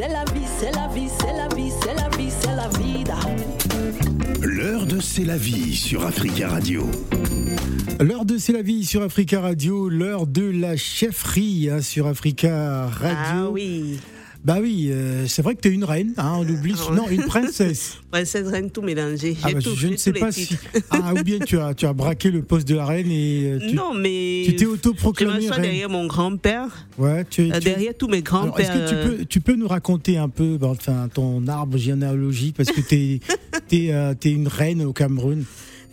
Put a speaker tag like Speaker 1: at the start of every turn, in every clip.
Speaker 1: c'est la vie, c'est la vie, c'est la vie, c'est la vie, c'est la vida.
Speaker 2: L'heure de C'est la vie sur Africa Radio.
Speaker 3: L'heure de C'est la vie sur Africa Radio, l'heure de la chefferie hein, sur Africa Radio.
Speaker 4: Ah oui.
Speaker 3: Bah oui, euh, c'est vrai que tu es une reine, hein, on oublie. Non, une princesse.
Speaker 4: Princesse, reine, tout mélangé.
Speaker 3: Ah bah,
Speaker 4: tout,
Speaker 3: je ne sais pas si. Ah, ou bien tu as, tu as braqué le poste de la reine et. euh, tu,
Speaker 4: Non, mais.
Speaker 3: tu t'es
Speaker 4: Je
Speaker 3: autoproclamée reine.
Speaker 4: derrière mon grand-père,
Speaker 3: Ouais, tu, es-
Speaker 4: euh,
Speaker 3: tu-
Speaker 4: derrière tous mes
Speaker 3: Alors, est-ce
Speaker 4: grands-pères.
Speaker 3: que tu peux, tu peux nous raconter un peu bah, enfin, ton arbre généalogique parce que tu es, une reine au Cameroun?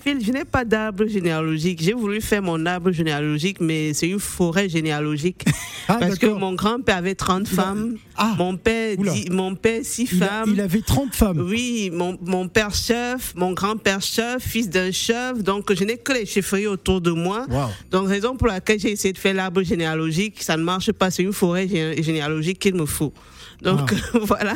Speaker 4: Je n'ai pas d'arbre généalogique. J'ai voulu faire mon arbre généalogique, mais c'est une forêt généalogique.
Speaker 3: Ah,
Speaker 4: Parce que mon grand-père avait 30
Speaker 3: Il a-
Speaker 4: femmes,
Speaker 3: Ah,
Speaker 4: mon père, mon père 6
Speaker 3: il, a-
Speaker 4: femmes.
Speaker 3: il avait 30 femmes.
Speaker 4: Oui, mon, mon père chef, mon grand-père chef, fils d'un chef. Donc, je n'ai que les chefferies autour de moi.
Speaker 3: Waouh.
Speaker 4: Donc, raison pour laquelle j'ai essayé de faire l'arbre généalogique, ça ne marche pas. C'est une forêt gé- généalogique qu'il me faut. Donc, voilà.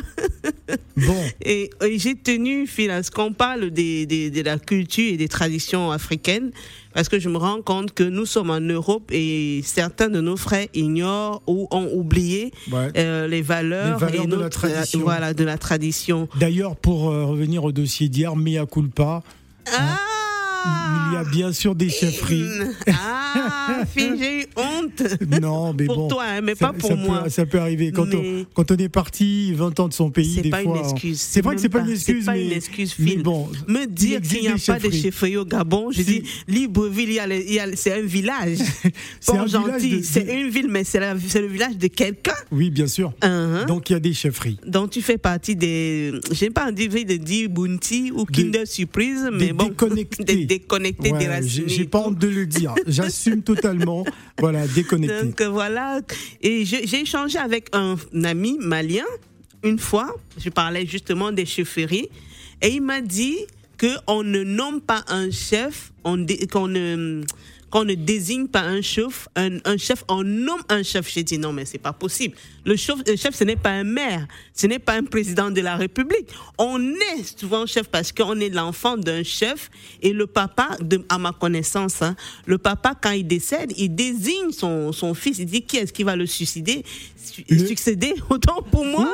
Speaker 3: Bon,
Speaker 4: Et, et j'ai tenu, Phil, à ce qu'on parle des, des- de la culture et des traditions africaines, parce que je me rends compte que nous sommes en Europe et certains de nos frères ignorent ou ont oublié
Speaker 3: ouais.
Speaker 4: euh, les valeurs,
Speaker 3: Les valeurs
Speaker 4: et
Speaker 3: de la
Speaker 4: notre-
Speaker 3: tradition.
Speaker 4: voilà, de la tradition.
Speaker 3: D'ailleurs, pour euh, revenir au dossier d'hier, mea culpa,
Speaker 4: Ah
Speaker 3: il y a bien sûr des chefferies.
Speaker 4: Ah, j'ai eu honte.
Speaker 3: Non, mais
Speaker 4: Pour
Speaker 3: bon.
Speaker 4: toi, hein, mais
Speaker 3: ça,
Speaker 4: pas pour
Speaker 3: ça
Speaker 4: moi.
Speaker 3: Peut, ça peut arriver. Quand, on, quand on est parti 20 ans de son pays,
Speaker 4: C'est
Speaker 3: des
Speaker 4: pas
Speaker 3: fois.
Speaker 4: une
Speaker 3: on-
Speaker 4: excuse.
Speaker 3: C'est vrai que c'est pas une excuse,
Speaker 4: C'est pas
Speaker 3: mais.
Speaker 4: une excuse,
Speaker 3: mais bon.
Speaker 4: Me dire qu'il n'y a pas de
Speaker 3: chefferies.
Speaker 4: au Gabon, je dis Libreville, c'est un village.
Speaker 3: C'est un
Speaker 4: Pas
Speaker 3: village
Speaker 4: gentil, c'est une ville, mais c'est le village de quelqu'un.
Speaker 3: Oui, bien sûr.
Speaker 4: Hein,
Speaker 3: Donc il y a des chefferies.
Speaker 4: Donc tu fais partie des, j'ai pas envie de dire Bounty ou Kinder Surprise, mais bon,
Speaker 3: déconnectés.
Speaker 4: des déconnectés,
Speaker 3: Ouais,
Speaker 4: déracinés
Speaker 3: j'ai pas honte de le dire. J'assume totalement. Voilà, déconnecté.
Speaker 4: Donc euh, voilà, et j'ai échangé avec un ami malien une fois. Je parlais justement des chefferies et il m'a dit que on ne nomme pas un chef, on qu'on ne qu'on ne désigne pas un chef, un, un chef, on nomme un chef. J'ai dit non, mais c'est pas possible. Le chef, le chef, ce n'est pas un maire, ce n'est pas un président de la République. On est souvent chef parce qu'on est l'enfant d'un chef et le papa, de, à ma connaissance, hein, le papa quand il décède, il désigne son, son fils. Il dit qui est-ce qui va le suicider, su- succéder? Autant pour moi,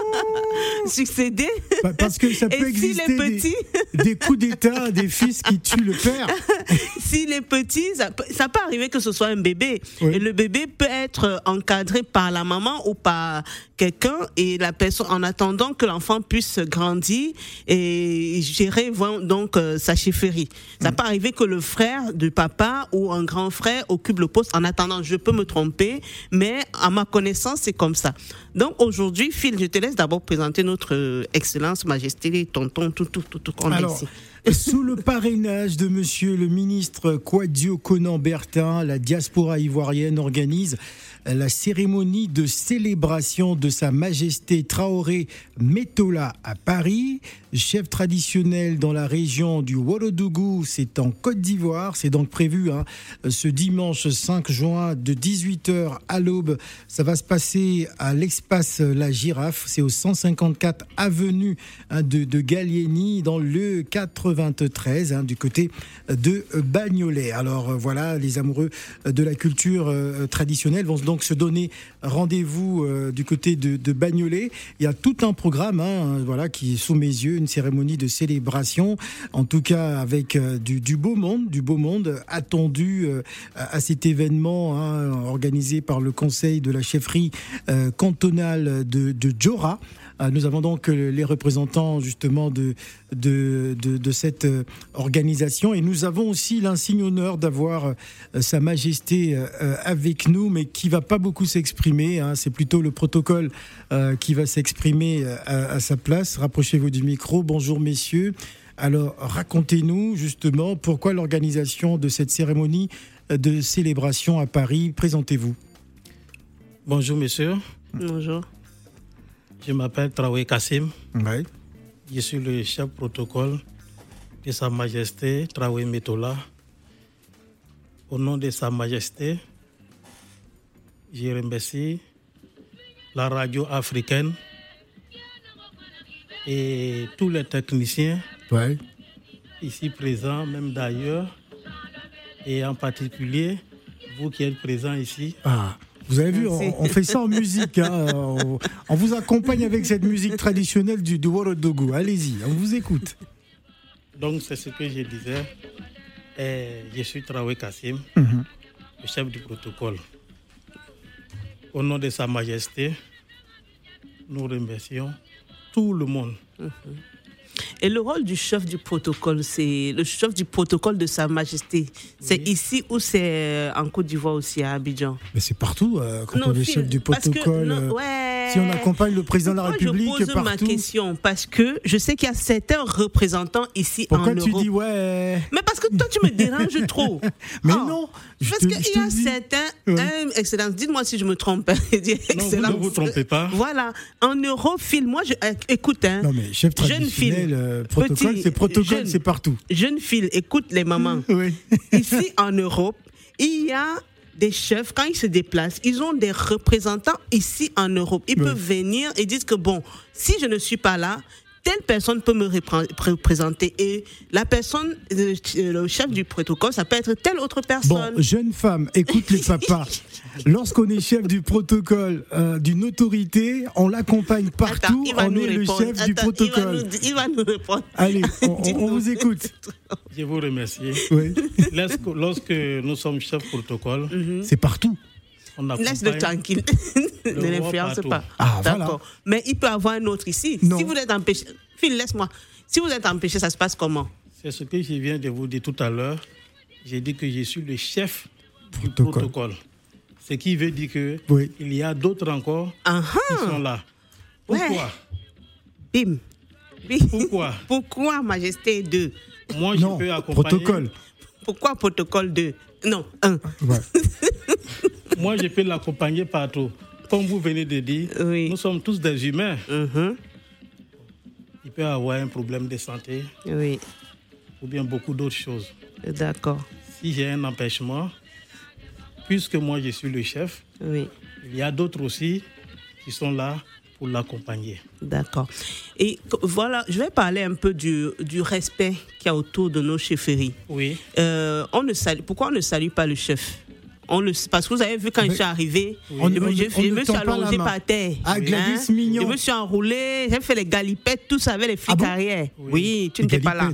Speaker 4: succéder.
Speaker 3: Pa- Parce que ça
Speaker 4: Et
Speaker 3: peut
Speaker 4: s'il
Speaker 3: exister
Speaker 4: est petit?
Speaker 3: des, des coups d'État, des fils qui tuent le père.
Speaker 4: S'il est petit, ça, peut- ça peut arriver que ce soit un bébé.
Speaker 3: Oui.
Speaker 4: Et le bébé peut être encadré par la maman ou par quelqu'un et la personne, en attendant que l'enfant puisse grandir et gérer donc euh, sa chefferie. Ça peut arriver que le frère du papa ou un grand frère occupe le poste en attendant. Je peux me tromper, mais à ma connaissance, c'est comme ça. Donc aujourd'hui, Phil, je te laisse d'abord présenter notre euh, Excellence, Majesté, tonton, tout, tout, tout, tout qu'on a
Speaker 3: Alors,
Speaker 4: ici.
Speaker 3: Sous le parrainage de monsieur le ministre Quadio Conan Bertin, la diaspora ivoirienne organise la cérémonie de célébration de Sa Majesté Traoré Metola à Paris, chef traditionnel dans la région du Ouagadougou, c'est en Côte d'Ivoire. C'est donc prévu hein, ce dimanche 5 juin de 18h à l'aube. Ça va se passer à l'espace La Girafe, c'est au 154 avenue hein, de, de Gallieni dans le 93 hein, du côté de Bagnolet. Alors euh, voilà, les amoureux de la culture euh, traditionnelle vont donc se donner rendez-vous euh, du côté de, Bagnolet. Il y a tout un programme hein, voilà, qui est sous mes yeux, une cérémonie de célébration, en tout cas avec euh, du, beau monde, du beau monde attendu euh, à cet événement hein, organisé par le conseil de la chefferie cantonale de, de. Euh, Nous avons donc euh, les représentants justement de, de, de, de cette euh, organisation et nous avons aussi l'insigne honneur d'avoir euh, Sa Majesté avec nous, mais qui va pas beaucoup s'exprimer. hein. C'est plutôt le protocole qui va s'exprimer à, à sa place. Rapprochez-vous du micro. Bonjour messieurs. Alors racontez-nous justement pourquoi l'organisation de cette cérémonie de célébration à Paris. Présentez-vous.
Speaker 5: Bonjour monsieur,
Speaker 4: Bonjour.
Speaker 5: Je m'appelle Traoré Kassim,
Speaker 3: Ouais.
Speaker 5: je suis le chef protocole de Sa Majesté Traoré Metola. Au nom de Sa Majesté, je remercie la radio africaine et tous les techniciens
Speaker 3: Ouais.
Speaker 5: ici présents, même d'ailleurs, et en particulier vous qui êtes présents ici.
Speaker 3: Ah. Vous avez vu, on, on fait ça en musique. hein. On, on vous accompagne avec cette musique traditionnelle du, du. Allez-y, on vous écoute.
Speaker 5: Donc, c'est ce que je disais. Et je suis Traoré Kassim,
Speaker 3: Mhm.
Speaker 5: le chef du protocole. Au nom de Sa Majesté, nous remercions tout le monde.
Speaker 4: Et le rôle du chef du protocole, c'est le chef du protocole de Sa Majesté. C'est
Speaker 5: Oui.
Speaker 4: ici ou c'est en Côte d'Ivoire aussi, à Abidjan?
Speaker 3: Mais c'est partout, euh, quand on est chef du
Speaker 4: que-
Speaker 3: protocole.
Speaker 4: non,
Speaker 3: euh,
Speaker 4: ouais.
Speaker 3: Si on accompagne le président de la
Speaker 4: Pourquoi
Speaker 3: République
Speaker 4: je pose ma question parce que je sais qu'il y a certains représentants ici
Speaker 3: Pourquoi
Speaker 4: en
Speaker 3: tu
Speaker 4: Europe.
Speaker 3: dis ouais
Speaker 4: Mais parce que toi, tu me déranges trop.
Speaker 3: Mais
Speaker 4: Oh.
Speaker 3: non je
Speaker 4: Parce qu'il y a certains,
Speaker 3: Ouais.
Speaker 4: hein, Excellence, dites-moi si je me trompe. Je dis,
Speaker 5: Non, vous ne
Speaker 4: Excellence.
Speaker 5: vous trompez pas.
Speaker 4: Voilà, en Europe, Phil, moi, je, euh, écoute, hein,
Speaker 3: Non mais chef
Speaker 4: Jeune fille,
Speaker 3: traditionnel, euh, protocole, c'est protocole,
Speaker 4: jeune.
Speaker 3: c'est partout.
Speaker 4: jeune Phil, écoute les mamans.
Speaker 3: Oui.
Speaker 4: Ici, en Europe, il y a des chefs, quand ils se déplacent, ils ont des représentants ici en Europe. Ils peuvent venir et dire que, bon, si je ne suis pas là, telle personne peut me repré- représenter. Et la personne, le, le chef du protocole, ça peut être telle autre
Speaker 3: Bon,
Speaker 4: personne.
Speaker 3: jeune femme, écoute les papas. Lorsqu'on est chef du protocole euh, d'une autorité, on l'accompagne partout.
Speaker 4: il va
Speaker 3: on
Speaker 4: nous
Speaker 3: est le
Speaker 4: répondre.
Speaker 3: chef du
Speaker 4: Attends, il va
Speaker 3: protocole.
Speaker 4: nous- Il va nous, répondre.
Speaker 3: Allez, on, on- on
Speaker 4: Dis-nous.
Speaker 3: vous écoute.
Speaker 5: Je vous remercie.
Speaker 3: Oui.
Speaker 5: Lorsque, lorsque nous sommes chefs protocole,
Speaker 3: C'est partout.
Speaker 5: on
Speaker 4: Laisse-le tranquille. Ne l'influence pas.
Speaker 3: Ah, voilà.
Speaker 4: D'accord. Mais il peut avoir un autre ici.
Speaker 3: Non.
Speaker 4: Si vous êtes empêché. Phil, laisse-moi. Si vous êtes empêché, ça se passe comment?
Speaker 5: C'est ce que je viens de vous dire tout à l'heure. J'ai dit que je suis le chef du
Speaker 3: Protocole.
Speaker 5: protocole. Ce qui veut dire que
Speaker 3: Oui.
Speaker 5: il y a d'autres encore
Speaker 4: Ah
Speaker 5: qui
Speaker 4: ah.
Speaker 5: sont là.
Speaker 4: Ouais.
Speaker 5: Pourquoi?
Speaker 4: Bim. Bim.
Speaker 5: Pourquoi?
Speaker 4: Pourquoi Majesté 2
Speaker 5: Moi, je
Speaker 3: Non,
Speaker 5: peux accompagner.
Speaker 3: protocole.
Speaker 4: Pourquoi protocole 2 Non, 1.
Speaker 3: Ouais.
Speaker 5: Moi, je peux l'accompagner partout. Comme vous venez de dire,
Speaker 4: Oui.
Speaker 5: nous sommes tous des humains.
Speaker 4: Mhm.
Speaker 5: Il peut avoir un problème de santé
Speaker 4: Oui,
Speaker 5: ou bien beaucoup d'autres choses.
Speaker 4: d'accord.
Speaker 5: Si j'ai un empêchement, puisque moi je suis le chef,
Speaker 4: Oui,
Speaker 5: il y a d'autres aussi qui sont là pour l'accompagner.
Speaker 4: d'accord. Et voilà, je vais parler un peu du, du respect qu'il y a autour de nos chefferies.
Speaker 5: Oui.
Speaker 4: Euh, on ne salue, pourquoi on ne salue pas le chef? On le, Parce que vous avez vu quand
Speaker 3: Mais-
Speaker 4: je suis arrivé,
Speaker 3: On-
Speaker 4: je me,
Speaker 3: on-
Speaker 4: je-
Speaker 3: on
Speaker 4: je
Speaker 3: ne
Speaker 4: me suis allongé par terre. Hein?
Speaker 3: Ah, Gladys Mignon.
Speaker 4: Je me suis enroulé, j'ai fait les galipettes, tout ça avec les flics
Speaker 3: Ah bon
Speaker 4: arrière.
Speaker 5: Oui.
Speaker 4: Oui, tu n'étais pas là.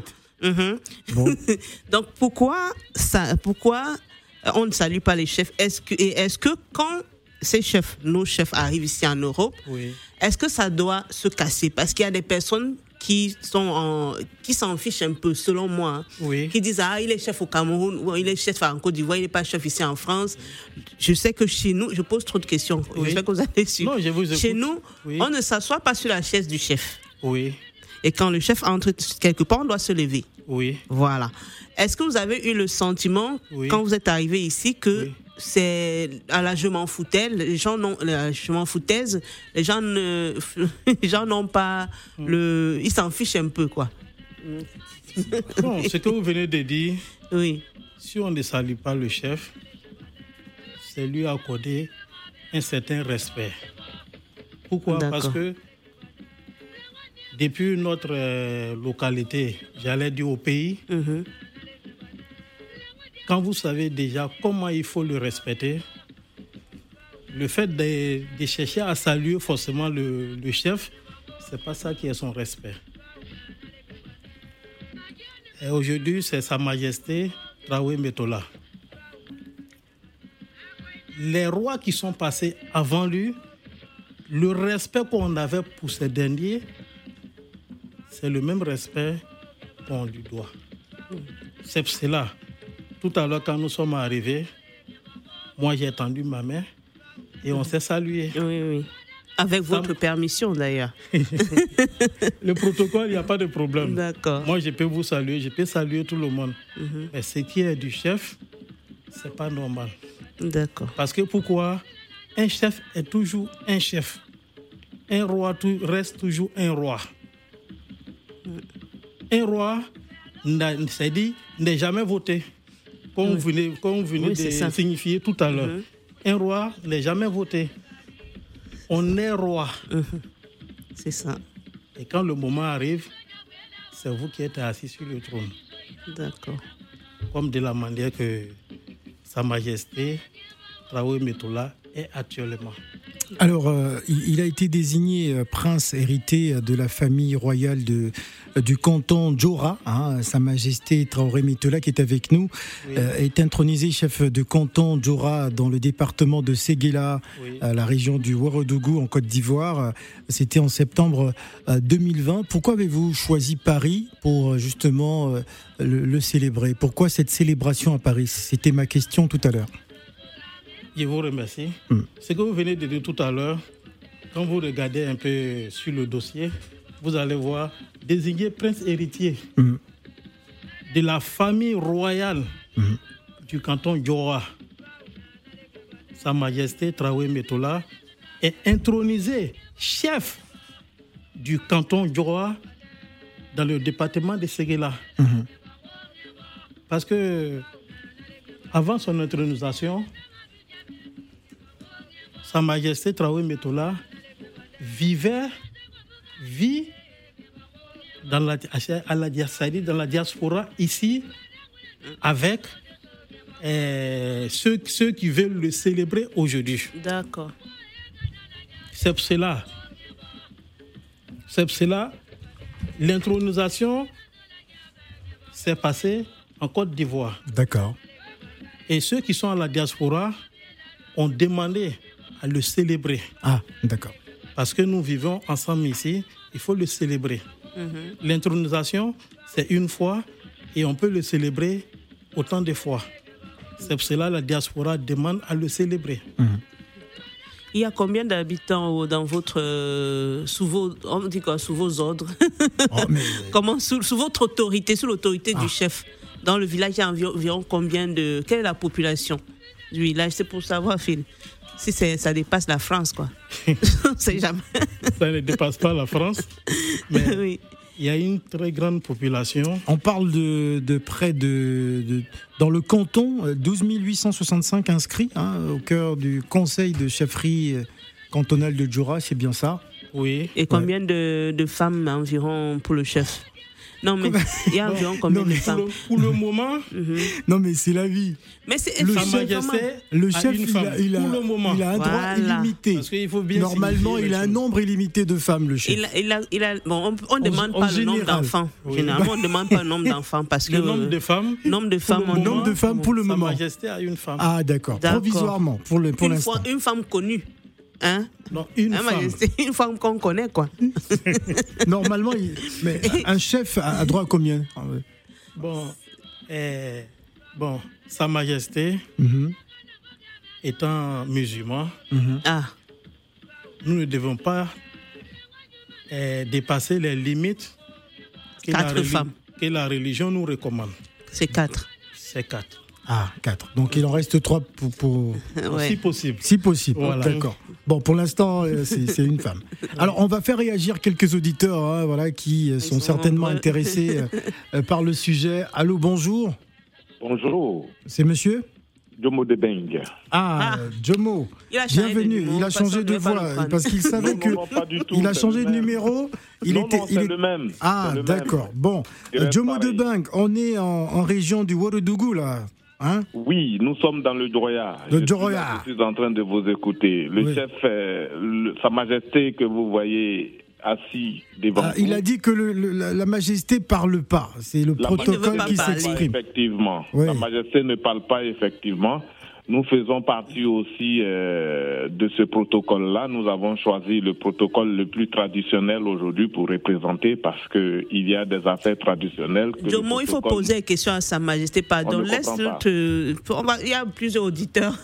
Speaker 3: Bon.
Speaker 4: Donc pourquoi ça, pourquoi on ne salue pas les chefs? Est-ce que et est-ce que quand ces chefs, nos chefs arrivent ici en Europe,
Speaker 5: Oui.
Speaker 4: est-ce que ça doit se casser? Parce qu'il y a des personnes qui sont en, qui s'en fichent un peu, selon moi, hein,
Speaker 5: Oui.
Speaker 4: qui disent ah il est chef au Cameroun, ou il est chef en Côte d'Ivoire, il n'est pas chef ici en France. Je sais que chez nous, je pose trop de questions.
Speaker 5: Oui.
Speaker 4: J'espère que vous allez suivre.
Speaker 5: Non, je vous
Speaker 4: Chez nous,
Speaker 5: Oui.
Speaker 4: on ne s'assoit pas sur la chaise du chef.
Speaker 5: Oui.
Speaker 4: Et quand le chef entre quelque part, on doit se lever.
Speaker 5: Oui.
Speaker 4: Voilà. Est-ce que vous avez eu le sentiment,
Speaker 5: Oui.
Speaker 4: quand vous êtes arrivé ici, que
Speaker 5: Oui.
Speaker 4: C'est à la je m'en foutais, les gens n'ont, la je m'en foutaise, les gens ne, les gens n'ont pas
Speaker 5: Hmm.
Speaker 4: le, ils s'en fichent un peu, quoi.
Speaker 5: Bon, ce que vous venez de dire,
Speaker 4: Oui,
Speaker 5: si on ne salue pas le chef, c'est lui accorder un certain respect. Pourquoi? Parce que depuis notre euh, localité, j'allais dire au pays,
Speaker 4: Mhm.
Speaker 5: Quand vous savez déjà comment il faut le respecter, le fait de, chercher à saluer forcément le, le chef, c'est pas ça qui est son respect. Et aujourd'hui, c'est Sa Majesté Traoré Metola. Les rois qui sont passés avant lui, le respect qu'on avait pour ces derniers, c'est le même respect qu'on lui doit. C'est cela. Tout à l'heure, quand nous sommes arrivés, moi j'ai tendu ma main et on s'est salué.
Speaker 4: oui, oui. Avec
Speaker 5: Ça-
Speaker 4: votre permission, d'ailleurs.
Speaker 5: Le protocole, il n'y a pas de problème.
Speaker 4: D'accord.
Speaker 5: Moi, je peux vous saluer, je peux saluer tout le monde. Mais ce qui est du chef, c'est pas normal.
Speaker 4: D'accord.
Speaker 5: Parce que pourquoi? Un chef est toujours un chef. Un roi reste toujours un roi. Un roi, c'est dit, n'est jamais voté. Comme vous venez, comme vous venez
Speaker 4: Oui,
Speaker 5: de signifier tout à l'heure.
Speaker 4: Mhm.
Speaker 5: Un roi n'est jamais voté. On est roi.
Speaker 4: C'est ça.
Speaker 5: Et quand le moment arrive, c'est vous qui êtes assis sur le trône.
Speaker 4: D'accord.
Speaker 5: Comme de la manière que Sa Majesté Traoré Metola est actuellement.
Speaker 3: Alors, euh, il, a été désigné euh, prince hérité de la famille royale de, du canton Djora. hein. Sa Majesté Traoré Mitola, qui est avec nous,
Speaker 5: Oui.
Speaker 3: euh, est intronisé chef de canton Djora dans le département de Séguéla,
Speaker 5: Oui.
Speaker 3: à la région du Ouagadougou en Côte d'Ivoire. C'était en septembre euh, 2020. Pourquoi avez-vous choisi Paris pour euh, justement euh, le, le célébrer? Pourquoi cette célébration à Paris? C'était ma question tout à l'heure.
Speaker 5: Je vous remercie.
Speaker 3: Mm.
Speaker 5: Ce que vous venez de dire tout à l'heure, quand vous regardez un peu sur le dossier, vous allez voir désigné prince héritier
Speaker 3: Mhm.
Speaker 5: de la famille royale
Speaker 3: Mhm.
Speaker 5: du canton Djoa. Sa Majesté Traoré Metola est intronisé chef du canton Djoa dans le département de Séguéla.
Speaker 3: Mhm.
Speaker 5: Parce que avant son intronisation, Sa Majesté Traoré Metola vivait, vit dans la, à la, dans la diaspora ici avec euh, ceux, ceux qui veulent le célébrer aujourd'hui.
Speaker 4: D'accord.
Speaker 5: C'est pour cela. C'est pour cela. L'intronisation s'est passée en Côte d'Ivoire.
Speaker 3: D'accord.
Speaker 5: Et ceux qui sont à la diaspora ont demandé à le célébrer.
Speaker 3: Ah, d'accord.
Speaker 5: Parce que nous vivons ensemble ici, il faut le célébrer.
Speaker 4: Mhm.
Speaker 5: L'intronisation, c'est une fois et on peut le célébrer autant de fois. C'est pour cela que la diaspora demande à le célébrer.
Speaker 4: Il y a combien d'habitants au- dans votre euh, sous vos on dit quoi sous vos ordres?
Speaker 3: Oh, mais-
Speaker 4: Comment sous, sous votre autorité, sous l'autorité du chef? Dans le village il y a environ, environ combien de quelle est la population du village? C'est pour savoir Phil. Si ça dépasse la France quoi. On sait jamais.
Speaker 5: Ça ne dépasse pas la France, mais
Speaker 4: oui.
Speaker 5: il y a une très grande population.
Speaker 3: On parle de, de près de, de- Dans le canton, euh, 12 865 inscrits hein, au cœur du conseil de chefferie euh, cantonale de Djoura, c'est bien ça?
Speaker 5: Oui.
Speaker 4: Et combien de, de femmes environ pour le chef? Non mais il y a environ combien
Speaker 3: Non,
Speaker 4: de femmes
Speaker 5: le, pour le moment,
Speaker 4: Mhm.
Speaker 3: Non, mais c'est la vie.
Speaker 4: Mais c'est
Speaker 3: Le
Speaker 5: Sa
Speaker 3: chef- Le
Speaker 5: a
Speaker 3: chef, il a, il a-
Speaker 5: pour le moment.
Speaker 3: il a un droit
Speaker 4: Voilà.
Speaker 3: illimité.
Speaker 5: Parce qu'il faut bien
Speaker 3: Normalement, il a un nombre illimité de femmes, le chef.
Speaker 4: Il a, il a, il a- bon, on ne demande
Speaker 3: en
Speaker 4: pas le nombre d'enfants.
Speaker 5: Oui.
Speaker 4: Généralement, on ne demande pas le nombre d'enfants parce que
Speaker 5: Le nombre de femmes.
Speaker 4: nombre de femmes,
Speaker 5: le
Speaker 4: on
Speaker 5: moment,
Speaker 3: Nombre de femmes pour le
Speaker 5: Sa
Speaker 3: moment.
Speaker 5: Majesté a une femme.
Speaker 3: Ah, d'accord. Provisoirement, pour le- pour
Speaker 4: une,
Speaker 3: l'instant.
Speaker 4: fois, une femme connue. Hein?
Speaker 5: Non, une
Speaker 4: Hein,
Speaker 5: femme.
Speaker 4: Majesté, une femme qu'on connaît, quoi.
Speaker 3: Normalement, il- mais un chef a droit à combien Ah.
Speaker 5: Bon, euh, bon, Sa Majesté
Speaker 3: Mhm,
Speaker 5: étant musulman,
Speaker 3: mhm.
Speaker 4: Ah,
Speaker 5: nous ne devons pas euh, dépasser les limites que la,
Speaker 4: Quatre
Speaker 5: reli-
Speaker 4: femmes.
Speaker 5: que la religion nous recommande.
Speaker 4: c'est quatre.
Speaker 5: C'est quatre.
Speaker 3: Ah, quatre. Donc il en reste trois pour, pour-
Speaker 4: Ouais.
Speaker 5: Si possible.
Speaker 3: si possible.
Speaker 5: Voilà.
Speaker 3: D'accord. Bon, pour l'instant, euh, c'est une femme. Alors, on va faire réagir quelques auditeurs, hein, voilà, qui euh, sont,
Speaker 4: sont
Speaker 3: certainement intéressés euh, par le sujet. Allô, bonjour.
Speaker 6: Bonjour,
Speaker 3: C'est Monsieur
Speaker 6: Jomo de Beng.
Speaker 3: Ah,
Speaker 4: Ah.
Speaker 3: Jomo.
Speaker 4: Il a changé de
Speaker 3: Bienvenue. il a changé de voix parce qu'il savait
Speaker 6: Non,
Speaker 3: que
Speaker 6: non, non, pas du tout,
Speaker 3: il a changé de numéro. Il
Speaker 6: non,
Speaker 3: était,
Speaker 6: non,
Speaker 3: il est-
Speaker 6: le même.
Speaker 3: Ah, d'accord. Bon, Jomo de
Speaker 6: pareil.
Speaker 3: Bang, on est en, en région du Ouagadougou là. Hein?
Speaker 6: Oui, nous sommes dans le Djoroya.
Speaker 3: Le
Speaker 6: Je suis
Speaker 3: Djoroya.
Speaker 6: Je suis en train de vous écouter. Le
Speaker 3: Oui.
Speaker 6: chef, euh, le- Sa Majesté que vous voyez assis devant
Speaker 3: Ah,
Speaker 6: vous.
Speaker 3: il a dit que le- le- la, la Majesté parle pas. C'est le
Speaker 6: La
Speaker 3: protocole qui s'exprime.
Speaker 6: Effectivement.
Speaker 3: Oui.
Speaker 6: La Majesté ne parle pas effectivement. Nous faisons partie aussi euh, de ce protocole-là. Nous avons choisi le protocole le plus traditionnel aujourd'hui pour représenter parce que il y a des affaires traditionnelles. que le
Speaker 4: Jomo, il faut poser une question à Sa Majesté. Pardon,
Speaker 6: On ne
Speaker 4: laisse te- va- Il y a plusieurs auditeurs.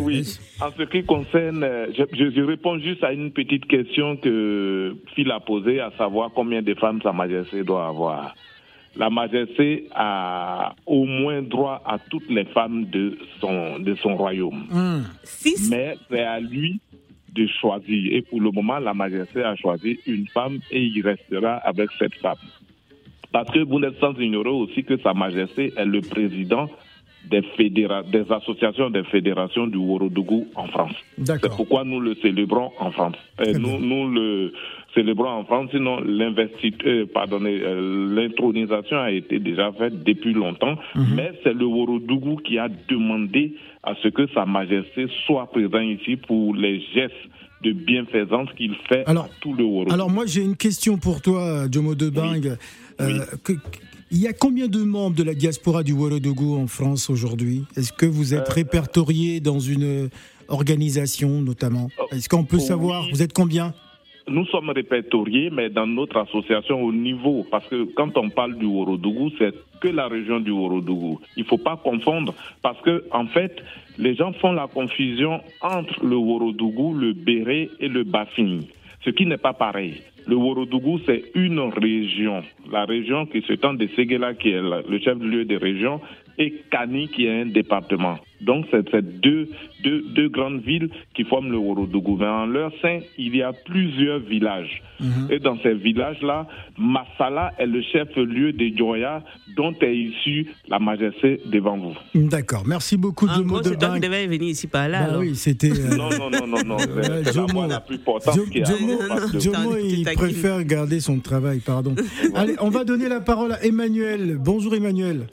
Speaker 6: Oui, en ce qui concerne, euh, je, je- je réponds juste à une petite question que Phil a posée, à savoir combien de femmes Sa Majesté doit avoir. La Majesté a au moins droit à toutes les femmes de son, de son royaume.
Speaker 4: Six.
Speaker 6: Mais c'est à lui de choisir. Et pour le moment, la Majesté a choisi une femme et il restera avec cette femme. Parce que vous n'êtes sans ignorer aussi que Sa Majesté est le président des, fédéra- des associations des fédérations du Worodougou en France. C'est pourquoi nous le célébrons en France. Et nous le célébrons en France, sinon l'investiture, pardonnez, euh, l'intronisation a été déjà faite depuis longtemps, mais c'est le Worodougou qui a demandé à ce que Sa Majesté soit présent ici pour les gestes de bienfaisance qu'il fait
Speaker 3: Alors-
Speaker 6: à tout le Worodougou.
Speaker 3: Alors moi j'ai une question pour toi, Jomo Debang. Euh, il y a combien de membres de la diaspora du Ouagadougou en France aujourd'hui? Est-ce que vous
Speaker 6: Euh,
Speaker 3: êtes répertorié dans une organisation notamment? Est-ce qu'on peut savoir Vous êtes combien?
Speaker 6: Nous sommes répertoriés, mais dans notre association au niveau, parce que quand on parle du Worodougou, c'est que la région du Worodougou. Il ne faut pas confondre, parce que en fait, les gens font la confusion entre le Worodougou, le Béret et le Bafing, ce qui n'est pas pareil. Le Worodougou, c'est une région. La région qui s'étend de Séguéla, qui est le chef-lieu des régions, et Kani, qui est un département. Donc, c'est ces deux, deux, deux grandes villes qui forment le Worodougou. Mais en leur sein, il y a plusieurs villages. Et dans ces villages-là, Massala est le chef-lieu des Djoya, dont est issue la majesté devant vous.
Speaker 3: D'accord, merci beaucoup
Speaker 4: En
Speaker 3: Jomo
Speaker 4: c'est toi qui devais venir ici par là.
Speaker 3: Bah
Speaker 4: alors.
Speaker 3: oui, c'était... euh,
Speaker 6: Non, non, non, non, non. C'est la
Speaker 3: Jomo.
Speaker 6: voix la plus portante
Speaker 3: Jo-
Speaker 6: qui a
Speaker 3: Jomo,
Speaker 6: de
Speaker 3: il préfère garder son travail, pardon. Allez, on va donner la parole à Emmanuel. Bonjour Emmanuel.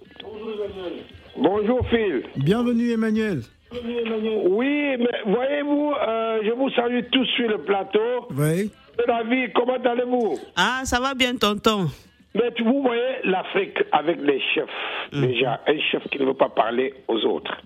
Speaker 7: Bonjour Phil.
Speaker 3: Bienvenue Emmanuel.
Speaker 7: Oui, mais voyez-vous, euh, je vous salue tous sur le plateau.
Speaker 3: Oui.
Speaker 7: David, comment allez-vous?
Speaker 4: Ah, ça va bien, tonton.
Speaker 7: Mais tu- vous voyez l'Afrique avec les chefs, déjà, un chef qui ne veut pas parler aux autres.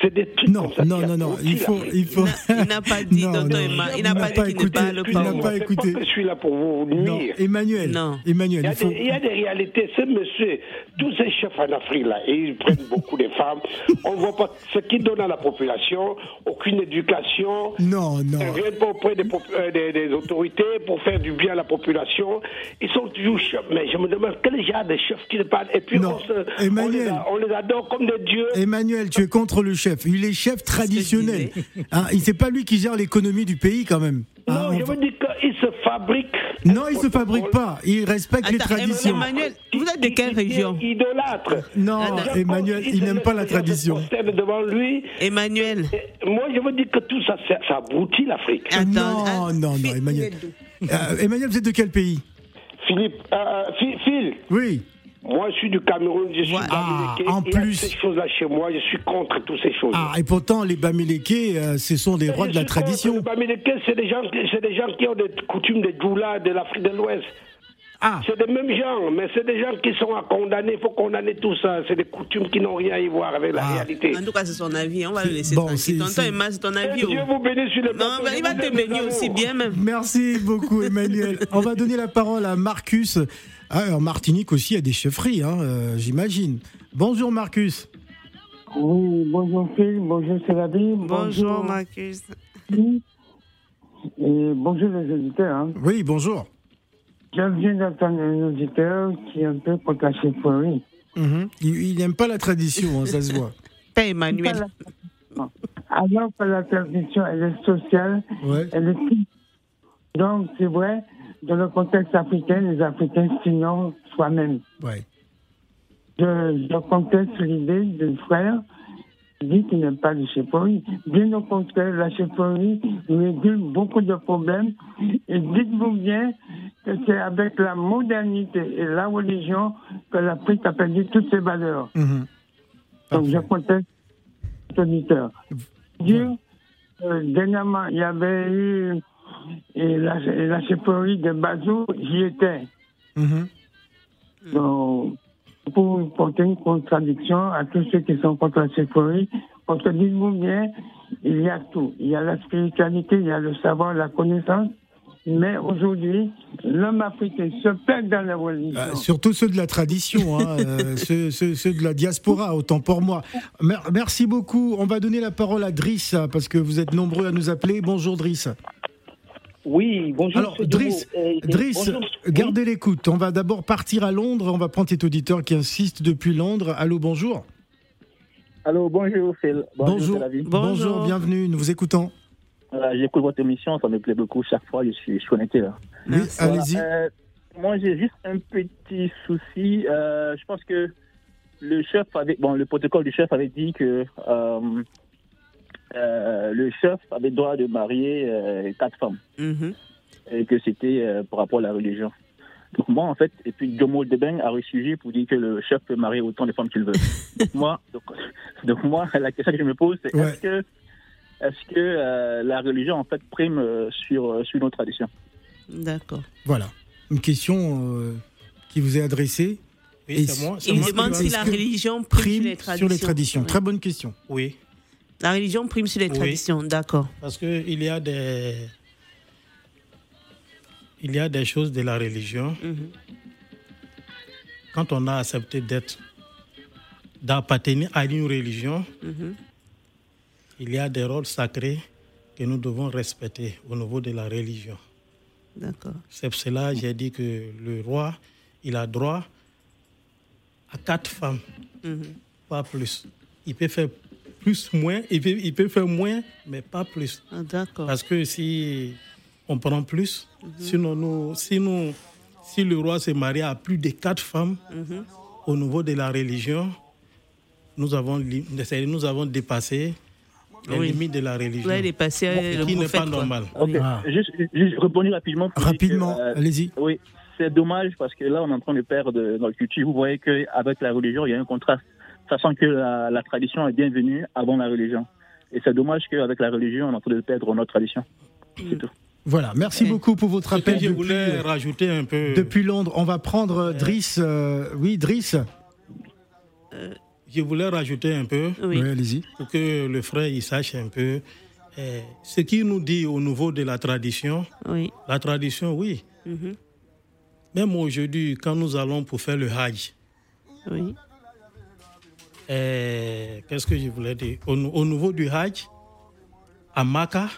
Speaker 7: C'est des trucs
Speaker 3: Non,
Speaker 7: comme ça
Speaker 3: non, non, non, il faut, il faut.
Speaker 4: Il n'a- pas dit,
Speaker 3: Non, non,
Speaker 4: il n'a pas
Speaker 3: n'a
Speaker 4: dit
Speaker 3: pas
Speaker 4: qu'il pas le
Speaker 3: il n'a pas
Speaker 7: C'est
Speaker 3: écouté.
Speaker 7: que je suis là pour vous
Speaker 3: Non,
Speaker 7: nuire.
Speaker 3: Emmanuel,
Speaker 4: Non.
Speaker 3: Emmanuel,
Speaker 7: Il y, a
Speaker 3: il faut.
Speaker 7: des, il y a des réalités. Ce monsieur, tous ces chefs en Afrique, là, et ils prennent beaucoup de femmes. On ne voit pas ce qu'ils donnent à la population, aucune éducation.
Speaker 3: Non,
Speaker 7: Ils
Speaker 3: non.
Speaker 7: ne viennent pas auprès des, euh, des- des autorités pour faire du bien à la population. Ils sont toujours chefs. Mais je me demande quel genre de chefs qui parlent. Et puis
Speaker 3: Non,
Speaker 7: on, se- on
Speaker 3: Emmanuel.
Speaker 7: les a- on les adore comme des dieux.
Speaker 3: Emmanuel, tu es contre le chef. Il est chef traditionnel. Hein, il c'est pas lui qui gère l'économie du pays quand même.
Speaker 7: Non,
Speaker 3: on
Speaker 7: je
Speaker 3: va-
Speaker 7: veux dire qu'il se fabrique.
Speaker 3: Non, il se fabrique pas. Il respecte les traditions.
Speaker 4: Emmanuel, vous êtes de quelle
Speaker 7: Il- il-
Speaker 4: région
Speaker 7: il Idolâtre.
Speaker 3: Non,
Speaker 4: Attends.
Speaker 3: Emmanuel, il n'aime pas la tradition.
Speaker 7: devant lui.
Speaker 4: Emmanuel.
Speaker 7: Moi, je veux dire que tout ça, ça, ça abrutit l'Afrique.
Speaker 3: Non,
Speaker 4: ah,
Speaker 3: non, non, Emmanuel. Euh, Emmanuel, vous êtes de quel pays?
Speaker 7: Philippe, euh, Phil, Phil,
Speaker 3: Oui.
Speaker 7: Moi, je suis du Cameroun, je suis.
Speaker 3: Ah, en
Speaker 7: Il y a
Speaker 3: plus.
Speaker 7: ces choses-là chez moi, je suis contre toutes ces choses.
Speaker 3: Ah, et pourtant, les Bamileke, euh, ce sont des rois de la tradition.
Speaker 7: Les Bamileke, c'est des gens, des gens qui ont des coutumes des Djoula de l'Afrique de l'Ouest.
Speaker 3: Ah,
Speaker 7: C'est des mêmes gens, mais c'est des gens qui sont à condamner. Il faut condamner tout ça. C'est des coutumes qui n'ont rien à y voir avec la
Speaker 3: Ah.
Speaker 7: réalité.
Speaker 4: En tout cas, c'est son avis. On va le laisser
Speaker 3: Bon,
Speaker 4: tranquille.
Speaker 3: c'est-
Speaker 4: Tonton Emma, c'est ton avis.
Speaker 7: Dieu
Speaker 4: oh.
Speaker 7: vous bénisse sur le
Speaker 4: Non, il va te bénir aussi bien même.
Speaker 3: merci beaucoup, Emmanuel. On va donner la parole à Marcus. Ah, en Martinique aussi, il y a des chefferies, hein, euh, j'imagine. Bonjour, Marcus.
Speaker 8: Oui, bonjour Phil, bonjour Célabi,
Speaker 4: Bonjour, Marcus.
Speaker 8: et bonjour les auditeurs. Hein.
Speaker 3: Oui, bonjour.
Speaker 8: Je viens d'entendre un auditeur qui est un peu contre la chefferie.
Speaker 3: Mhm. Il n'aime pas la tradition, hein, ça se voit.
Speaker 4: Père Emmanuel.
Speaker 8: Alors que la tradition, elle est sociale,
Speaker 3: Ouais.
Speaker 8: elle est... Donc, c'est vrai, dans le contexte africain, les Africains s'ignorent soi-même.
Speaker 3: Ouais.
Speaker 8: Je, je conteste l'idée du frère qui dit qu'il n'aime pas de chefferie. Bien au contraire, la chefferie régule beaucoup de problèmes. Et dites-vous bien que c'est avec la modernité et la religion que l'Afrique a perdu toutes ses valeurs.
Speaker 3: Mhm.
Speaker 8: Donc je conteste cet auditeur. Euh, dernièrement, il y avait eu et la, la chefferie de Bazou, j'y étais.
Speaker 3: Mhm.
Speaker 8: Donc, pour porter une contradiction à tous ceux qui sont contre la chefferie, parce que dites-vous bien, il y a tout. Il y a la spiritualité, il y a le savoir, la connaissance. Mais aujourd'hui, l'homme africain se perd dans la religion.
Speaker 3: Euh, surtout ceux de la tradition, hein, euh, ceux, ceux- ceux de la diaspora, autant pour moi. Mer- merci beaucoup. On va donner la parole à Driss, parce que vous êtes nombreux à nous appeler. Bonjour Driss.
Speaker 9: Oui, bonjour.
Speaker 3: Alors, Driss,
Speaker 9: Diogo. Euh,
Speaker 3: Driss,
Speaker 9: bonjour.
Speaker 3: gardez l'écoute. On va d'abord partir à Londres. On va prendre cet auditeur qui insiste depuis Londres. Allô, bonjour.
Speaker 9: Allô, bonjour Phil.
Speaker 3: Bonjour.
Speaker 4: Bonjour.
Speaker 3: bienvenue. Nous vous écoutons.
Speaker 9: Euh, J'écoute votre émission, ça me plaît beaucoup. Chaque fois, je suis, je suis connecté là.
Speaker 3: Oui,
Speaker 9: Voilà,
Speaker 3: allez-y.
Speaker 9: euh, moi, j'ai juste un petit souci. Euh, je pense que le chef avait, bon, le protocole du chef avait dit que euh, le chef avait le droit de marier euh, quatre femmes.
Speaker 4: Mhm.
Speaker 9: et que c'était euh, par rapport à la religion. Donc moi, en fait, et puis Jomo Debeng a ressurgi pour dire que le chef peut marier autant de femmes qu'il veut. donc moi, donc, donc moi, la question que je me pose, c'est
Speaker 3: Ouais.
Speaker 9: est-ce que, est-ce que euh, la religion en fait prime euh, sur euh, sur nos traditions?
Speaker 4: D'accord.
Speaker 3: Voilà. Une question euh, qui vous est adressée.
Speaker 5: Oui,
Speaker 3: Et
Speaker 5: c'est moi. c'est
Speaker 4: Il demande si la religion prime,
Speaker 3: Prime
Speaker 4: sur les traditions.
Speaker 3: sur les traditions.
Speaker 4: Ouais.
Speaker 3: Très bonne question.
Speaker 5: Oui,
Speaker 4: La religion prime sur les
Speaker 5: Oui.
Speaker 4: traditions, d'accord.
Speaker 5: parce qu'il y a des. Il y a des choses de la religion.
Speaker 4: Mhm.
Speaker 5: Quand on a accepté d'être. d'appartenir à une religion,
Speaker 4: Mhm.
Speaker 5: il y a des rôles sacrés que nous devons respecter au niveau de la religion.
Speaker 4: D'accord.
Speaker 5: C'est pour cela que j'ai dit que le roi, il a droit à quatre femmes,
Speaker 4: Mhm.
Speaker 5: pas plus. Il peut faire plus, moins, il peut, il peut faire moins, mais pas plus.
Speaker 4: Ah, d'accord.
Speaker 5: Parce que si on prend plus, sinon nous, si, nous, si le roi se marie à plus de quatre femmes,
Speaker 4: Mhm.
Speaker 5: au niveau de la religion, nous avons, nous avons dépassé les
Speaker 4: Oui.
Speaker 5: limites de la religion.
Speaker 4: Vous avez dépassé euh, le
Speaker 5: qui n'est pas
Speaker 4: quoi.
Speaker 5: normal.
Speaker 9: Ok,
Speaker 3: Ah.
Speaker 9: juste, juste répondre rapidement.
Speaker 3: Rapidement,
Speaker 9: euh,
Speaker 3: allez-y.
Speaker 9: Oui, c'est dommage parce que là, on est en train de perdre notre culture. Vous voyez qu'avec la religion, il y a un contraste, sachant que la, la tradition est bienvenue avant la religion. Et c'est dommage qu'avec la religion, on est en train de perdre notre tradition. C'est tout.
Speaker 3: Voilà. Merci beaucoup pour votre appel
Speaker 5: je
Speaker 3: depuis,
Speaker 5: voulais rajouter un peu,
Speaker 3: depuis Londres. On va prendre euh, Driss. euh, oui, Driss.
Speaker 5: je voulais rajouter un peu
Speaker 4: Oui.
Speaker 3: Oui, allez-y.
Speaker 5: pour que le frère il sache un peu eh, ce qu'il nous dit au niveau de la tradition.
Speaker 4: Oui.
Speaker 5: La tradition, oui.
Speaker 4: Mhm.
Speaker 5: Même aujourd'hui, quand nous allons pour faire le Hajj,
Speaker 4: Oui.
Speaker 5: Eh, qu'est-ce que je voulais dire? Au, au niveau du Hajj, à Makkah,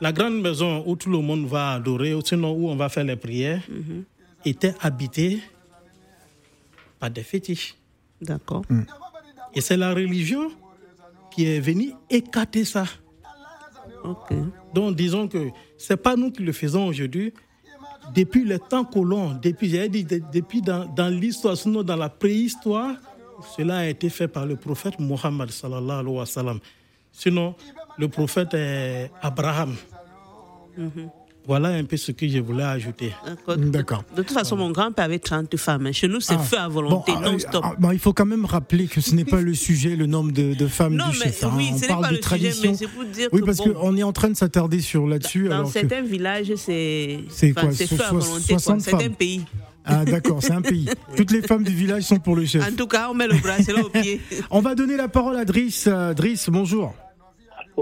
Speaker 5: la grande maison où tout le monde va adorer, sinon où on va faire les prières,
Speaker 4: Mhm.
Speaker 5: était habitée par des fétiches.
Speaker 4: D'accord.
Speaker 5: Et c'est la religion qui est venue écarter ça. Donc disons que c'est pas nous qui le faisons aujourd'hui. Depuis les temps colons, depuis, j'avais dit, de- depuis dans, dans l'histoire, sinon dans la préhistoire, cela a été fait par le prophète Mohammed sallallahu alayhi wa sallam. Sinon, le prophète est Abraham. Voilà un peu ce que je voulais ajouter.
Speaker 4: D'accord. De toute façon, mon grand-père avait 30 femmes. Chez nous, c'est
Speaker 3: Ah,
Speaker 4: feu à volonté,
Speaker 3: bon, euh,
Speaker 4: non-stop.
Speaker 3: ah, bon, il faut quand même rappeler que ce n'est pas le sujet, le nombre de, de femmes
Speaker 4: Non,
Speaker 3: du
Speaker 4: mais
Speaker 3: chef. hein.
Speaker 4: oui,
Speaker 3: On
Speaker 4: ce
Speaker 3: parle
Speaker 4: pas
Speaker 3: de
Speaker 4: le sujet,
Speaker 3: tradition.
Speaker 4: mais c'est pour dire
Speaker 3: oui, parce
Speaker 4: bon,
Speaker 3: qu'on est en train de s'attarder sur là-dessus.
Speaker 4: Dans
Speaker 3: alors que-
Speaker 4: certains villages, c'est
Speaker 3: quoi,
Speaker 4: c'est feu à volonté. quoi.
Speaker 3: 60
Speaker 4: C'est un
Speaker 3: femmes.
Speaker 4: pays.
Speaker 3: Ah, d'accord, c'est un pays. Toutes les femmes du village sont pour le chef.
Speaker 4: En tout cas, on met le bracelet au pied.
Speaker 3: On va donner la parole à Driss. Euh, Driss, bonjour.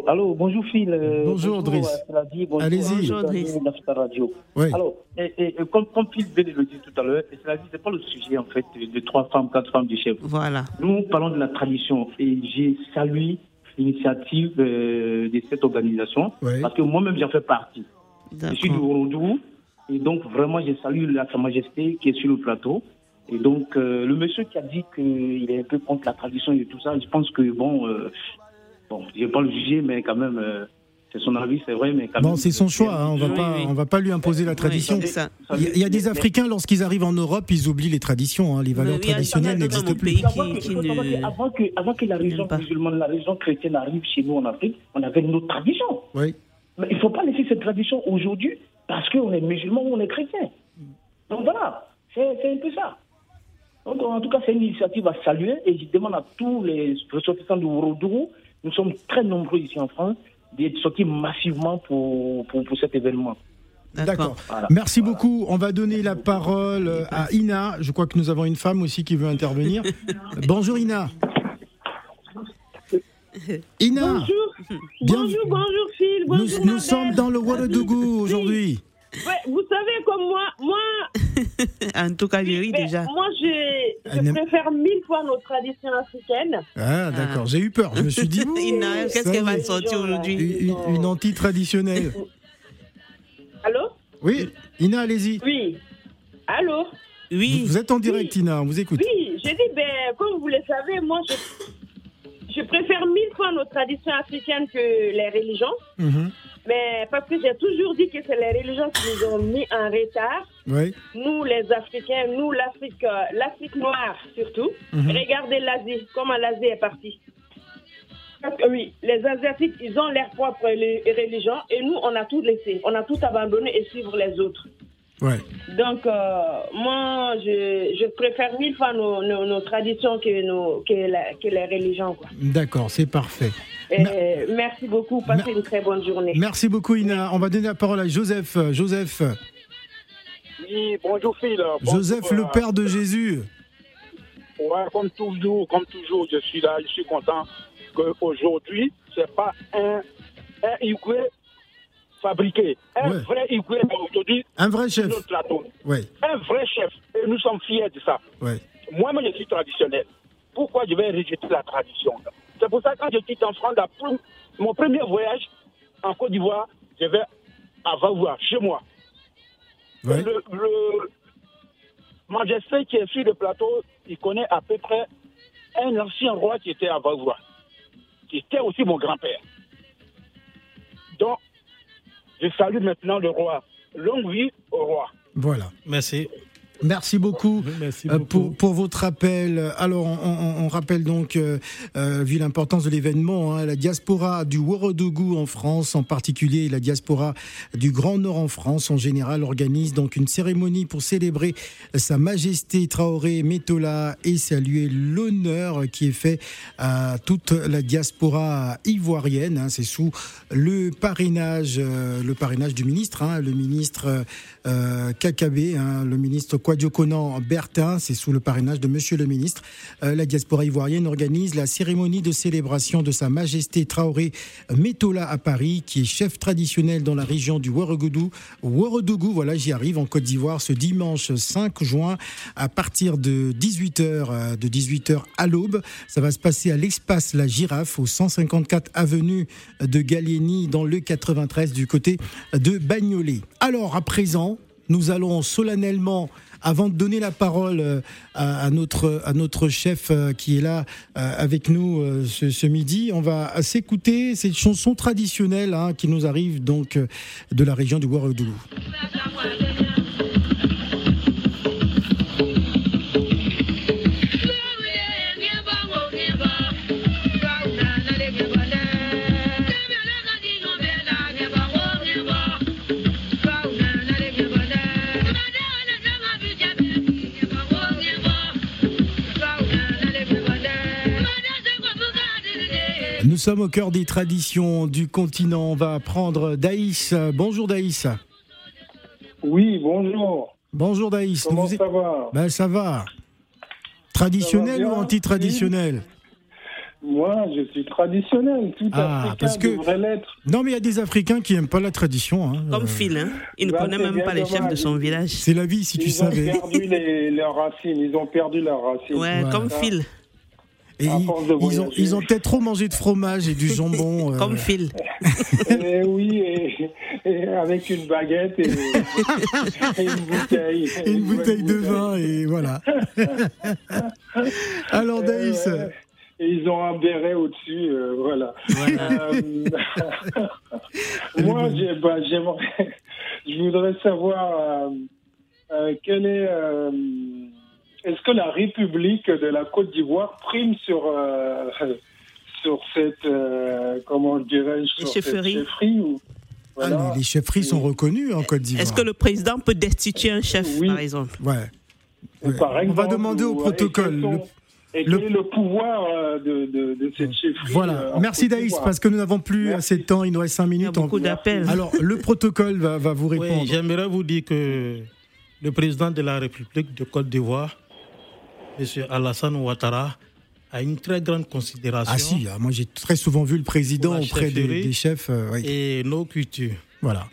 Speaker 10: Allô, bonjour Phil. euh,
Speaker 3: Bonjour, Driss.
Speaker 10: euh,
Speaker 3: Allez-y.
Speaker 4: Bonjour, Driss.
Speaker 10: radio.
Speaker 3: Oui.
Speaker 10: Alors, et, et- et comme, comme Phil venait de le dire tout à l'heure, dit, c'est pas le sujet en fait de trois femmes, quatre femmes du chef.
Speaker 4: Voilà.
Speaker 10: Nous parlons de la tradition et j'ai salué l'initiative euh, de cette organisation
Speaker 3: Oui.
Speaker 10: parce que moi-même j'en fais partie. Je suis du
Speaker 4: D'accord.
Speaker 10: Et donc vraiment j'ai salué la, Sa Majesté qui est sur le plateau. Et donc euh, le monsieur qui a dit qu'il est un peu contre la tradition et tout ça, je pense que bon, euh, bon, je vais pas le juger, mais quand même, euh, c'est son avis, c'est vrai, mais quand
Speaker 3: Bon, c'est son choix. hein, On va
Speaker 4: Oui,
Speaker 3: pas,
Speaker 4: oui.
Speaker 3: on va pas lui imposer la tradition.
Speaker 4: Oui, c'est ça.
Speaker 3: Il y, a- il y a des
Speaker 10: Mais-
Speaker 3: Africains, lorsqu'ils arrivent en Europe, ils oublient les traditions. hein, Les valeurs traditionnelles n'existent plus.
Speaker 10: Avant
Speaker 4: qui, ne.
Speaker 10: avant, que, avant que la religion musulmane, la religion chrétienne arrive chez nous en Afrique, on avait nos traditions.
Speaker 3: Oui.
Speaker 10: Mais il ne faut pas laisser cette tradition aujourd'hui parce qu'on est musulman ou on est chrétien. Donc voilà, c'est un peu ça. Donc en tout cas, c'est une initiative à saluer et je demande à tous les ressortissants du Ourodougou, nous sommes très nombreux ici en France, d'être sortis massivement pour, pour, pour cet événement.
Speaker 3: D'accord.
Speaker 10: Voilà.
Speaker 3: Merci beaucoup. On va donner la parole euh, à Ina. Je crois que nous avons une femme aussi qui veut intervenir. Bonjour Ina. Ina.
Speaker 11: Bonjour.
Speaker 3: Bien-
Speaker 11: Bonjour, bonjour Phil.
Speaker 3: Nous,
Speaker 11: Bonjour
Speaker 3: nous
Speaker 11: Mabel.
Speaker 3: sommes dans le Ouagadougou aujourd'hui.
Speaker 11: Ouais, vous savez comme moi, moi,
Speaker 4: En tout cas,
Speaker 11: mais
Speaker 4: déjà.
Speaker 11: moi je, préfère mille fois nos traditions africaines.
Speaker 3: Ah, d'accord. J'ai eu peur. Je me suis dit.
Speaker 4: qu'est-ce qu'elle va sortir aujourd'hui
Speaker 3: Une, anti-traditionnelle.
Speaker 11: Allô
Speaker 3: Oui, Ina, allez-y.
Speaker 11: Oui. Allô
Speaker 4: Oui.
Speaker 3: vous êtes en direct, Ina. On vous écoute.
Speaker 11: Oui, j'ai dit, ben, comme vous le savez, moi je, je préfère mille fois nos traditions africaines que les religions.
Speaker 3: Mhm.
Speaker 11: Mais parce que j'ai toujours dit que c'est les religions qui nous ont mis en retard.
Speaker 3: Oui.
Speaker 11: Nous, les Africains, nous, l'Afrique, euh, l'Afrique noire surtout.
Speaker 3: Mhm.
Speaker 11: Regardez l'Asie, comment l'Asie est partie. Parce que oui, les Asiatiques, ils ont leur propre religion et nous, on a tout laissé. On a tout abandonné et suivre les autres.
Speaker 3: Ouais.
Speaker 11: Donc, euh, moi, je, je préfère mille fois nos, nos- nos traditions que, nos, que, la- que les religions.
Speaker 3: D'accord, c'est parfait.
Speaker 11: Et merci beaucoup. Passez une très bonne journée.
Speaker 3: Merci beaucoup, Ina. On va donner la parole à Joseph. Joseph,
Speaker 12: Oui, bonjour Phil.
Speaker 3: Joseph,
Speaker 12: Bonjour,
Speaker 3: le père de Jésus.
Speaker 12: Ouais, comme toujours, comme toujours, je suis là, je suis content qu'aujourd'hui, c'est pas un, un fabriqué. Un
Speaker 3: Ouais.
Speaker 12: vrai Igwe aujourd'hui.
Speaker 3: Un vrai chef.
Speaker 12: notre plateau.
Speaker 3: Ouais,
Speaker 12: Un vrai chef. Et nous sommes fiers de ça.
Speaker 3: ouais.
Speaker 12: Moi, moi, je suis traditionnel. Pourquoi je vais rejeter la tradition? C'est pour ça que quand je quitte en France, mon premier voyage en Côte d'Ivoire, je vais à Vavois, chez moi. Le, le majesté qui est sur le plateau, il connaît à peu près un ancien roi qui était à Vavois, qui était aussi mon grand-père. Je salue maintenant le roi. Longue vie au roi.
Speaker 3: Voilà.
Speaker 5: Merci.
Speaker 3: Merci beaucoup,
Speaker 5: Merci
Speaker 3: euh,
Speaker 5: beaucoup.
Speaker 3: pour, pour votre appel. Alors, on, on- on rappelle donc, euh, euh, vu l'importance de l'événement, hein, la diaspora du Ouagadougou en France, en particulier la diaspora du Grand Nord en France en général, organise donc une cérémonie pour célébrer Sa Majesté Traoré Metola et saluer l'honneur qui est fait à toute la diaspora ivoirienne. hein. C'est sous le parrainage, euh, le parrainage du ministre, hein, le ministre euh, Kakabé, le ministre Kwadiokonan Bertin, c'est sous le parrainage de Monsieur le ministre. Euh, la diaspora ivoirienne organise la cérémonie de célébration de Sa Majesté Traoré Metola à Paris, qui est chef traditionnel dans la région du Ouagadougou. Voilà, j'y arrive en Côte d'Ivoire ce dimanche 5 juin à partir de 18h, de 18h à l'aube. Ça va se passer à l'espace La Girafe au 154 avenue de Gallieni dans le 93 du côté de Bagnolet. Alors à présent, nous allons solennellement, avant de donner la parole euh, à, notre, chef euh, qui est là euh, avec nous ce, midi, on va s'écouter cette chanson traditionnelle hein, qui nous arrive donc de la région du Ouagadougou. Sommes au cœur des traditions du continent. On va prendre Daïs. Bonjour Daïs.
Speaker 13: Oui, bonjour.
Speaker 3: Bonjour Daïs.
Speaker 13: Comment
Speaker 3: Nous-
Speaker 13: ça va
Speaker 3: Ben, ça va. Traditionnel
Speaker 13: Ça va
Speaker 3: ou anti-traditionnel
Speaker 13: Moi, je suis traditionnel. Tout
Speaker 3: Ah,
Speaker 13: Africain
Speaker 3: parce que-
Speaker 13: devrait l'être.
Speaker 3: Non, mais il y a des Africains qui n'aiment pas la tradition. hein.
Speaker 4: Comme
Speaker 3: Euh,
Speaker 4: Phil, hein. il ne
Speaker 13: Bah,
Speaker 4: connaît même pas les chefs de son village.
Speaker 3: C'est la vie, si tu
Speaker 13: Ils ont
Speaker 3: savais.
Speaker 13: perdu les, leurs racines. Ils ont perdu leurs racines.
Speaker 4: Ouais, comme
Speaker 13: Ça,
Speaker 4: Phil.
Speaker 3: Et
Speaker 13: À
Speaker 3: ils,
Speaker 13: force de
Speaker 3: ils ont,
Speaker 13: voyager.
Speaker 3: ils ont peut-être trop mangé de fromage et du jambon. euh,
Speaker 4: Comme Phil.
Speaker 13: et oui, et, et avec une baguette et, et une bouteille.
Speaker 3: et une bouteille de vin, et voilà. Alors, Daïs,
Speaker 13: Euh, et ils ont un béret au-dessus, euh, voilà. Euh, moi, j'ai- bah, j'aimerais, je voudrais savoir euh, euh, quel est, euh, est-ce que la République de la Côte d'Ivoire prime sur euh, sur cette, euh, comment dirais-je, sur cette
Speaker 4: chefferies.
Speaker 13: chefferie ou,
Speaker 3: ah,
Speaker 13: voilà.
Speaker 3: les, les chefferies sont reconnues en Côte d'Ivoire.
Speaker 4: Est-ce que le président peut destituer un chef, par exemple?
Speaker 3: Ouais.
Speaker 13: Par
Speaker 3: On va demander au
Speaker 13: ou-
Speaker 3: protocole.
Speaker 13: Et,
Speaker 3: le-
Speaker 13: quel est le pouvoir euh, de, de, de cette chefferie
Speaker 3: Voilà,
Speaker 13: euh,
Speaker 3: merci Daïs, parce que nous n'avons plus assez de temps, il nous reste 5 minutes.
Speaker 4: beaucoup
Speaker 3: On-
Speaker 4: d'appels.
Speaker 3: Alors, le protocole va, va vous
Speaker 5: Oui,
Speaker 3: répondre.
Speaker 5: j'aimerais vous dire que le président de la République de Côte d'Ivoire, M. Alassane Ouattara, a une très grande considération
Speaker 3: ah si, ah, moi j'ai très souvent vu le président auprès des, chefs. euh, oui.
Speaker 5: et nos cultures.
Speaker 3: Voilà.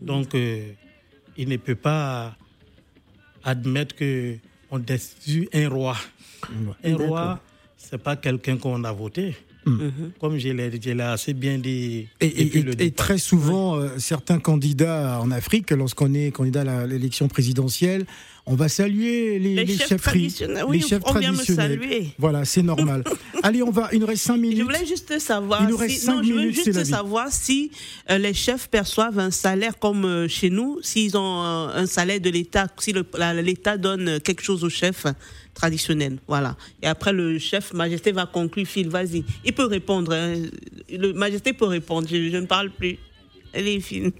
Speaker 5: Donc, euh, il ne peut pas admettre que on destitue un roi. Un roi, c'est pas quelqu'un qu'on a voté. Comme je l'ai je l'ai assez bien dit
Speaker 3: Et, très souvent, euh, certains candidats en Afrique, lorsqu'on est candidat à l'élection présidentielle, On va saluer les,
Speaker 4: Les
Speaker 3: les
Speaker 4: chefs traditionnels. Oui,
Speaker 3: les chefs
Speaker 4: on vient me
Speaker 3: traditionnels.
Speaker 4: saluer.
Speaker 3: Voilà, c'est normal. Allez, on va. Il nous reste cinq minutes.
Speaker 4: Je voulais juste savoir
Speaker 3: Il nous reste
Speaker 4: si, non, je veux
Speaker 3: minutes,
Speaker 4: juste savoir si euh, les chefs perçoivent un salaire comme euh, chez nous, s'ils ont euh, un salaire de l'État, si l'État donne quelque chose au chef traditionnel. Voilà. Et après, le chef Majesté va conclure. Phil, vas-y. Il peut répondre. hein. Le Majesté peut répondre. Je, je ne parle plus. Allez, Phil.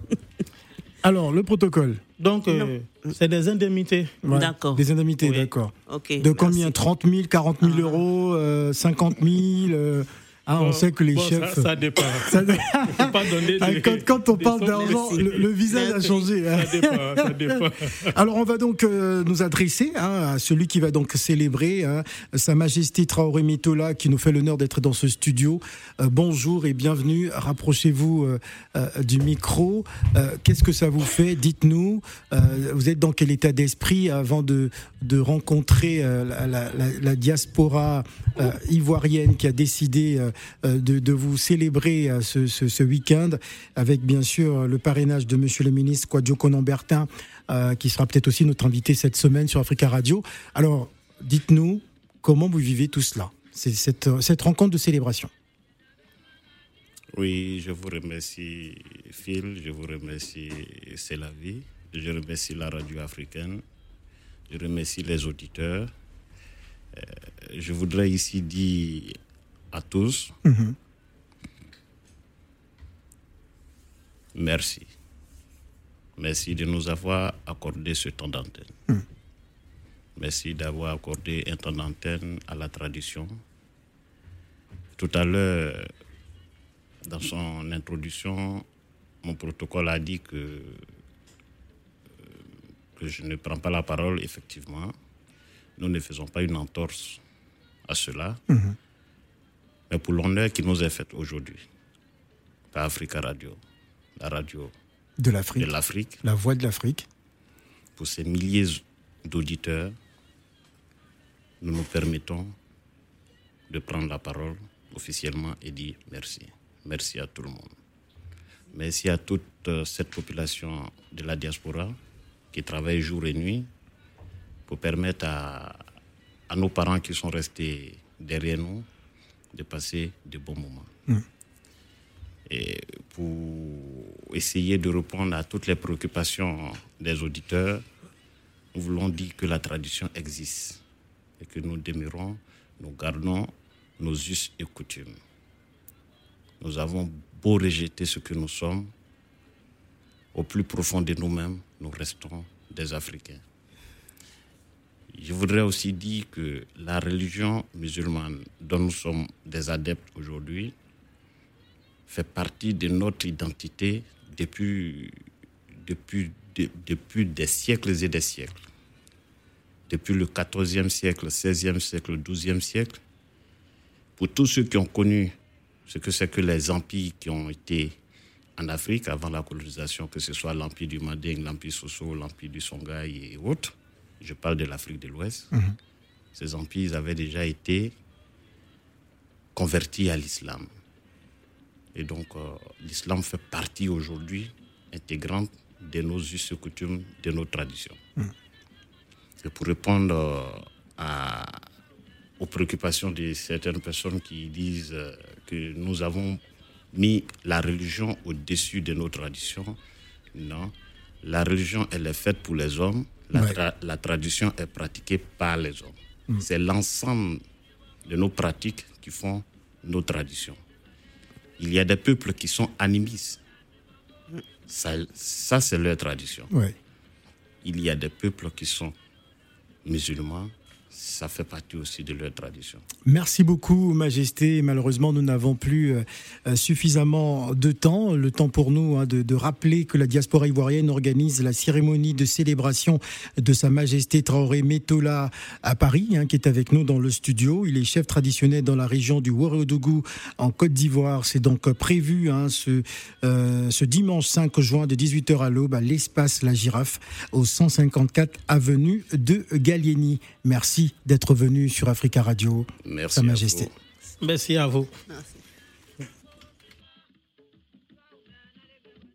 Speaker 3: Alors, le protocole.
Speaker 5: Donc, euh, c'est des indemnités.
Speaker 3: Ouais, Des indemnités,
Speaker 5: Oui.
Speaker 3: d'accord.
Speaker 4: Ok.
Speaker 3: De combien 30 000, 40 000 euros, euh, 50 000 hein, On sait que les
Speaker 5: bon,
Speaker 3: chefs.
Speaker 5: Ça, ça dépend.
Speaker 3: Ça dé-
Speaker 5: Faut pas donner
Speaker 3: Ah,
Speaker 5: des-
Speaker 3: quand, quand on parle d'argent, le, le visage a changé. hein.
Speaker 5: Ça dépend, ça dépend.
Speaker 3: Alors on va donc euh, nous adresser hein, à celui qui va donc célébrer hein, Sa Majesté Traoré Mitola qui nous fait l'honneur d'être dans ce studio. Euh, bonjour et bienvenue. Rapprochez-vous euh, du micro. Qu'est-ce que ça vous fait? Dites-nous. Vous êtes dans quel état d'esprit avant de, de rencontrer la, la- la- la diaspora ivoirienne qui a décidé de, de vous célébrer euh, ce, week-end avec bien sûr le parrainage de Monsieur le ministre Kwadjo Conan-Bertin euh, qui sera peut-être aussi notre invité cette semaine sur Africa Radio. Alors, dites-nous comment vous vivez tout cela, cette, euh, cette rencontre de célébration.
Speaker 14: Oui, je vous remercie Phil, je vous remercie C'est la vie, je remercie la radio africaine, je remercie les auditeurs. Euh, je voudrais ici dire à tous merci. Merci de nous avoir accordé ce temps d'antenne. Merci d'avoir accordé un temps d'antenne à la tradition. Tout à l'heure, dans son introduction, mon protocole a dit que, euh, que je ne prends pas la parole, effectivement. Nous ne faisons pas une entorse à cela. Mais pour l'honneur qui nous est fait aujourd'hui, par Africa Radio, la radio
Speaker 3: De l'Afrique.
Speaker 14: de l'Afrique,
Speaker 3: La voix de l'Afrique.
Speaker 14: pour ces milliers d'auditeurs, nous nous permettons de prendre la parole officiellement et dire merci. Merci à tout le monde. Merci à toute euh, cette population de la diaspora qui travaille jour et nuit pour permettre à, à nos parents qui sont restés derrière nous de passer de bons moments. Et pour essayer de répondre à toutes les préoccupations des auditeurs, nous voulons dire que la tradition existe et que nous demeurons, nous gardons nos us et coutumes. Nous avons beau rejeter ce que nous sommes, au plus profond de nous-mêmes, nous restons des Africains. Je voudrais aussi dire que la religion musulmane dont nous sommes des adeptes aujourd'hui fait partie de notre identité depuis, depuis, de- depuis des siècles et des siècles. Depuis le 14e siècle, 16e siècle, 12e siècle, pour tous ceux qui ont connu ce que c'est que les empires qui ont été en Afrique avant la colonisation, que ce soit l'empire du Manding, l'empire Soso, l'empire du Songhai et autres, je parle de l'Afrique de l'Ouest, ces empires avaient déjà été convertis à l'islam. Et donc, euh, l'islam fait partie aujourd'hui intégrante de nos us et coutumes, de nos traditions. Et pour répondre euh, à- aux préoccupations de certaines personnes qui disent euh, que nous avons mis la religion au-dessus de nos traditions, non. La religion, elle est faite pour les hommes. La,
Speaker 15: Ouais.
Speaker 14: tra- la tradition est pratiquée par les hommes.
Speaker 15: Mm.
Speaker 14: C'est l'ensemble de nos pratiques qui font nos traditions. Il y a des peuples qui sont animistes. Ça, ça c'est leur tradition.
Speaker 3: Ouais.
Speaker 14: Il y a des peuples qui sont musulmans. Ça fait partie aussi de leur tradition.
Speaker 3: Merci beaucoup, Majesté. Malheureusement, nous n'avons plus euh, euh, suffisamment de temps. Le temps pour nous hein, de, rappeler que la diaspora ivoirienne organise la cérémonie de célébration de Sa Majesté Traoré Metola à Paris, hein, qui est avec nous dans le studio. Il est chef traditionnel dans la région du Ouagadougou en Côte d'Ivoire. C'est donc euh, prévu hein, ce, ce dimanche 5 juin de 18h à l'aube à l'espace La Girafe au 154 avenue de Gallieni. Merci d'être venu sur Africa Radio.
Speaker 14: Merci
Speaker 3: Sa
Speaker 14: à
Speaker 3: Majesté.
Speaker 14: vous.
Speaker 5: Merci à vous.
Speaker 4: Merci.